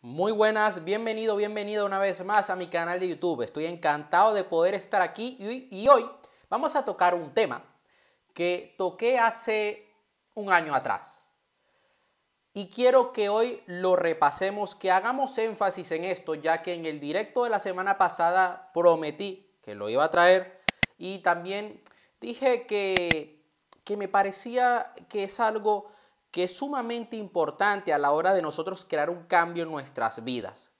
Muy buenas, bienvenido, bienvenido una vez más a mi canal de YouTube. Estoy encantado de poder estar aquí y, hoy vamos a tocar un tema que toqué hace un año atrás. Y quiero que hoy lo repasemos, que hagamos énfasis en esto, ya que en el directo de la semana pasada prometí que lo iba a traer y también dije que, que me parecía que es algo que es sumamente importante a la hora de nosotros crear un cambio en nuestras vidas.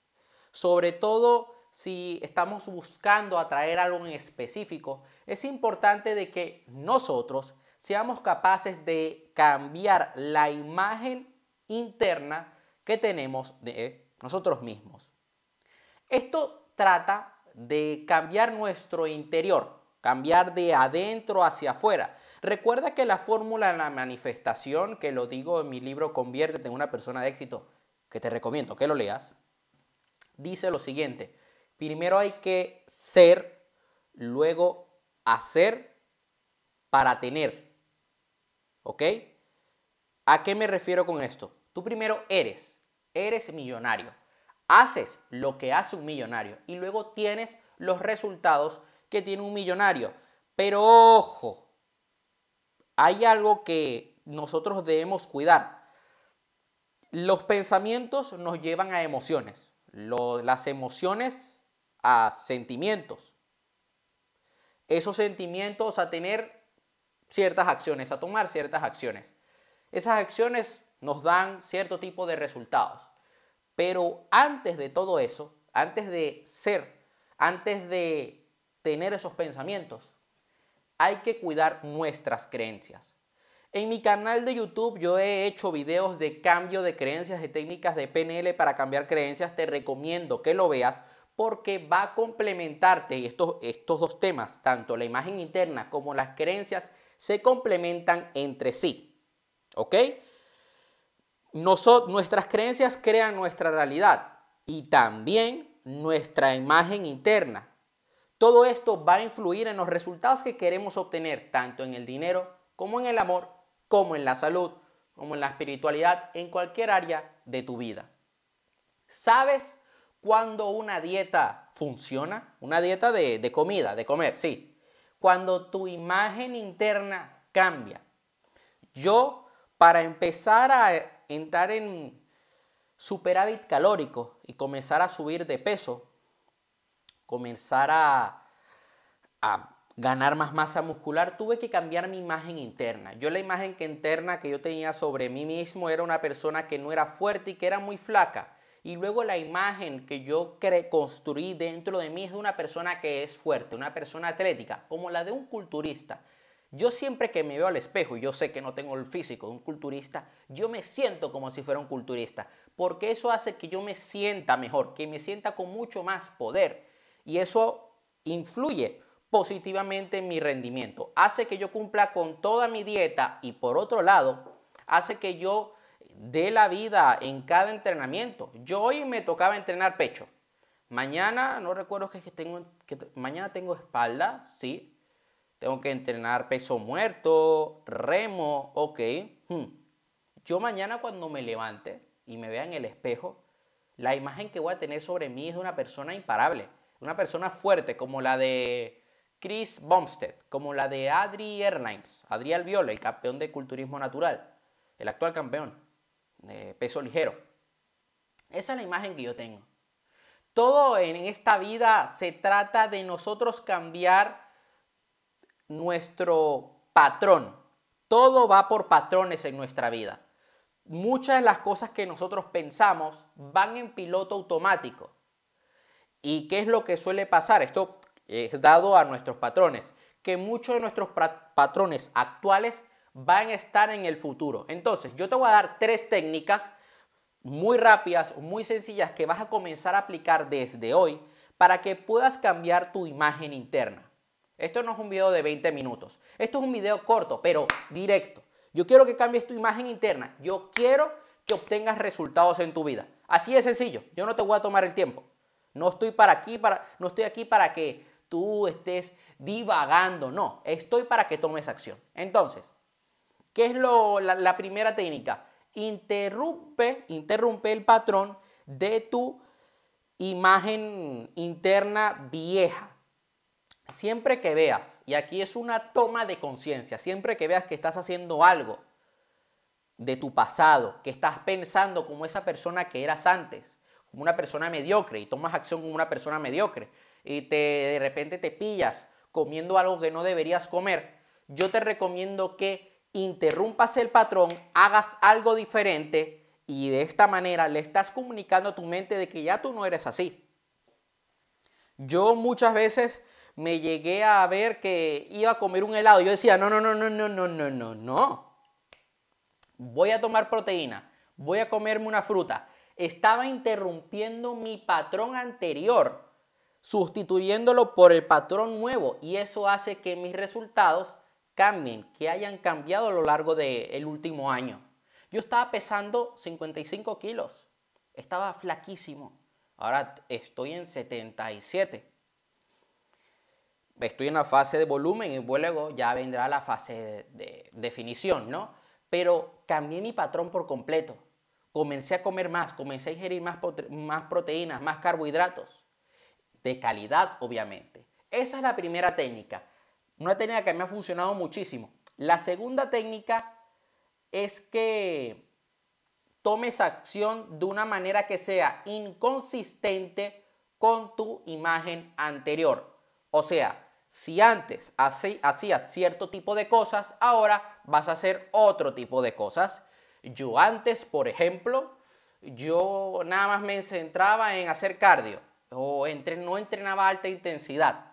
Sobre todo si estamos buscando atraer algo en específico, es importante de que nosotros seamos capaces de cambiar la imagen interna que tenemos de nosotros mismos. Esto trata de cambiar nuestro interior, cambiar de adentro hacia afuera. Recuerda que la fórmula de la manifestación, que lo digo en mi libro Conviértete en una persona de éxito, que te recomiendo que lo leas, dice lo siguiente. Primero hay que ser, luego hacer para tener. ¿Ok? ¿A qué me refiero con esto? Tú primero eres, eres millonario. Haces lo que hace un millonario y luego tienes los resultados que tiene un millonario. Pero ojo, hay algo que nosotros debemos cuidar. Los pensamientos nos llevan a emociones, las emociones a sentimientos, esos sentimientos a tener ciertas acciones, a tomar ciertas acciones. Esas acciones nos dan cierto tipo de resultados. Pero antes de todo eso, antes de ser, antes de tener esos pensamientos, hay que cuidar nuestras creencias. En mi canal de YouTube yo he hecho videos de cambio de creencias, de técnicas de PNL para cambiar creencias. Te recomiendo que lo veas porque va a complementarte estos, estos dos temas, tanto la imagen interna como las creencias, se complementan entre sí. ¿Ok? nuestras creencias crean nuestra realidad y también nuestra imagen interna. Todo esto va a influir en los resultados que queremos obtener, tanto en el dinero como en el amor, como en la salud, como en la espiritualidad, en cualquier área de tu vida. ¿Sabes cuándo una dieta funciona? Una dieta de, de comida, de comer, sí. Cuando tu imagen interna cambia. Yo, para empezar a entrar en superávit calórico y comenzar a subir de peso, comenzar a, ganar más masa muscular, tuve que cambiar mi imagen interna. Yo la imagen que interna que yo tenía sobre mí mismo era una persona que no era fuerte y que era muy flaca. Y luego la imagen que yo construí dentro de mí es de una persona que es fuerte, una persona atlética, como la de un culturista. Yo siempre que me veo al espejo, y yo sé que no tengo el físico de un culturista, yo me siento como si fuera un culturista, porque eso hace que yo me sienta mejor, que me sienta con mucho más poder, y eso influye positivamente en mi rendimiento. Hace que yo cumpla con toda mi dieta y por otro lado, hace que yo dé la vida en cada entrenamiento. Yo hoy me tocaba entrenar pecho. Mañana, no recuerdo que tengo, mañana tengo espalda, sí. Tengo que entrenar peso muerto, remo, ok. Hmm. Yo mañana cuando me levante y me vea en el espejo, la imagen que voy a tener sobre mí es de una persona imparable una persona fuerte como la de Chris Bumstead, como la de Adri Airlines, Adriel Viola, el campeón de culturismo natural, el actual campeón de peso ligero. Esa es la imagen que yo tengo. Todo en esta vida se trata de nosotros cambiar nuestro patrón. Todo va por patrones en nuestra vida. Muchas de las cosas que nosotros pensamos van en piloto automático. ¿Y qué es lo que suele pasar? Esto es dado a nuestros patrones, que muchos de nuestros patrones actuales van a estar en el futuro. Entonces, yo te voy a dar tres técnicas muy rápidas, muy sencillas que vas a comenzar a aplicar desde hoy para que puedas cambiar tu imagen interna. Esto no es un video de 20 minutos. Esto es un video corto, pero directo. Yo quiero que cambies tu imagen interna. Yo quiero que obtengas resultados en tu vida. Así de sencillo. Yo no te voy a tomar el tiempo. No estoy, para aquí, para, no estoy aquí para que tú estés divagando, no, estoy para que tomes acción. Entonces, ¿qué es lo, la, primera técnica? Interrumpe, interrumpe el patrón de tu imagen interna vieja. Siempre que veas, y aquí es una toma de conciencia, siempre que veas que estás haciendo algo de tu pasado, que estás pensando como esa persona que eras antes, como una persona mediocre, y tomas acción como una persona mediocre, y te, de repente te pillas comiendo algo que no deberías comer, yo te recomiendo que interrumpas el patrón, hagas algo diferente y de esta manera le estás comunicando a tu mente de que ya tú no eres así. Yo muchas veces me llegué a ver que iba a comer un helado. Yo decía, no, no, no, no, no, no, no, no, no. Voy a tomar proteína, voy a comerme una fruta. Estaba interrumpiendo mi patrón anterior, sustituyéndolo por el patrón nuevo. Y eso hace que mis resultados cambien, que hayan cambiado a lo largo del último año. Yo estaba pesando 55 kilos, estaba flaquísimo. Ahora estoy en 77. Estoy en la fase de volumen y luego ya vendrá la fase de, definición, ¿no? Pero cambié mi patrón por completo. Comencé a comer más, comencé a ingerir más, proteínas, más carbohidratos. De calidad, obviamente. Esa es la primera técnica. Una técnica que me ha funcionado muchísimo. La segunda técnica es que tomes acción de una manera que sea inconsistente con tu imagen anterior. O sea, si antes hacías cierto tipo de cosas, ahora vas a hacer otro tipo de cosas. Yo antes, por ejemplo, yo nada más me centraba en hacer cardio o no entrenaba alta intensidad.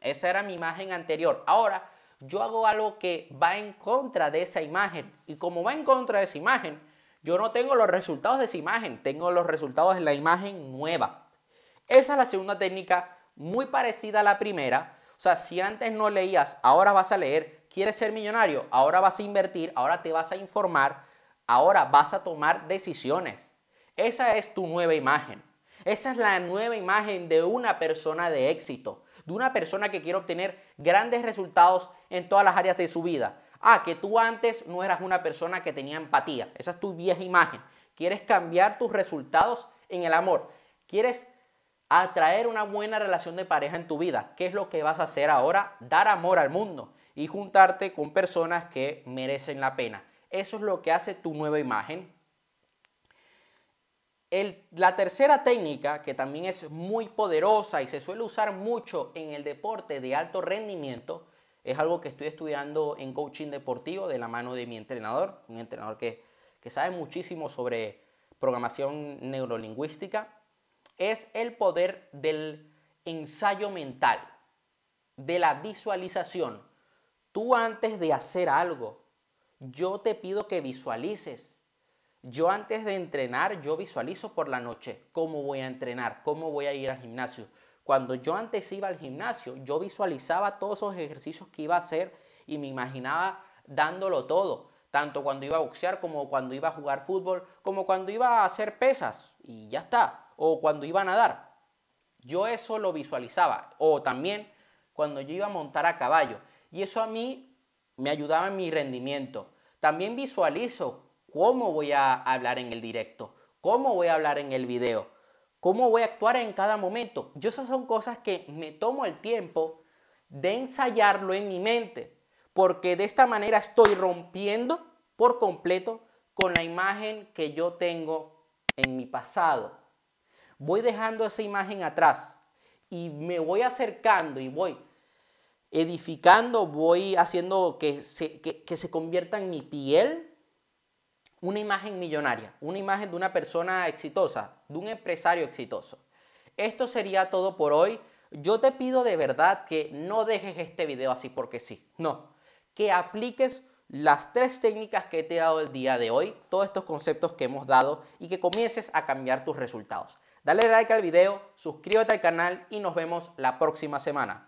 Esa era mi imagen anterior. Ahora yo hago algo que va en contra de esa imagen. Y como va en contra de esa imagen, yo no tengo los resultados de esa imagen, tengo los resultados de la imagen nueva. Esa es la segunda técnica, muy parecida a la primera. O sea, si antes no leías, ahora vas a leer. ¿Quieres ser millonario? Ahora vas a invertir, ahora te vas a informar, ahora vas a tomar decisiones. Esa es tu nueva imagen. Esa es la nueva imagen de una persona de éxito de una persona que quiere obtener grandes resultados en todas las áreas de su vida. Ah, que tú antes no eras una persona que tenía empatía. Esa es tu vieja imagen. Quieres cambiar tus resultados en el amor. Quieres atraer una buena relación de pareja en tu vida. ¿Qué es lo que vas a hacer ahora? Dar amor al mundo y juntarte con personas que merecen la pena. Eso es lo que hace tu nueva imagen la tercera técnica, que también es muy poderosa y se suele usar mucho en el deporte de alto rendimiento, es algo que estoy estudiando en coaching deportivo de la mano de mi entrenador, un entrenador que, que sabe muchísimo sobre programación neurolingüística, es el poder del ensayo mental, de la visualización. Tú antes de hacer algo, yo te pido que visualices yo antes de entrenar, yo visualizo por la noche cómo voy a entrenar, cómo voy a ir al gimnasio. Cuando yo antes iba al gimnasio, yo visualizaba todos esos ejercicios que iba a hacer y me imaginaba dándolo todo, tanto cuando iba a boxear como cuando iba a jugar fútbol, como cuando iba a hacer pesas y ya está, o cuando iba a nadar. Yo eso lo visualizaba, o también cuando yo iba a montar a caballo, y eso a mí me ayudaba en mi rendimiento. También visualizo cómo voy a hablar en el directo, cómo voy a hablar en el video, cómo voy a actuar en cada momento. Yo esas son cosas que me tomo el tiempo de ensayarlo en mi mente, porque de esta manera estoy rompiendo por completo con la imagen que yo tengo en mi pasado. Voy dejando esa imagen atrás y me voy acercando y voy edificando, voy haciendo que se, que se convierta en mi piel una imagen millonaria, una imagen de una persona exitosa, de un empresario exitoso. Esto sería todo por hoy. Yo te pido de verdad que no dejes este video así porque sí. No, que apliques las tres técnicas que te he dado el día de hoy, todos estos conceptos que hemos dado y que comiences a cambiar tus resultados. Dale like al video, suscríbete al canal y nos vemos la próxima semana.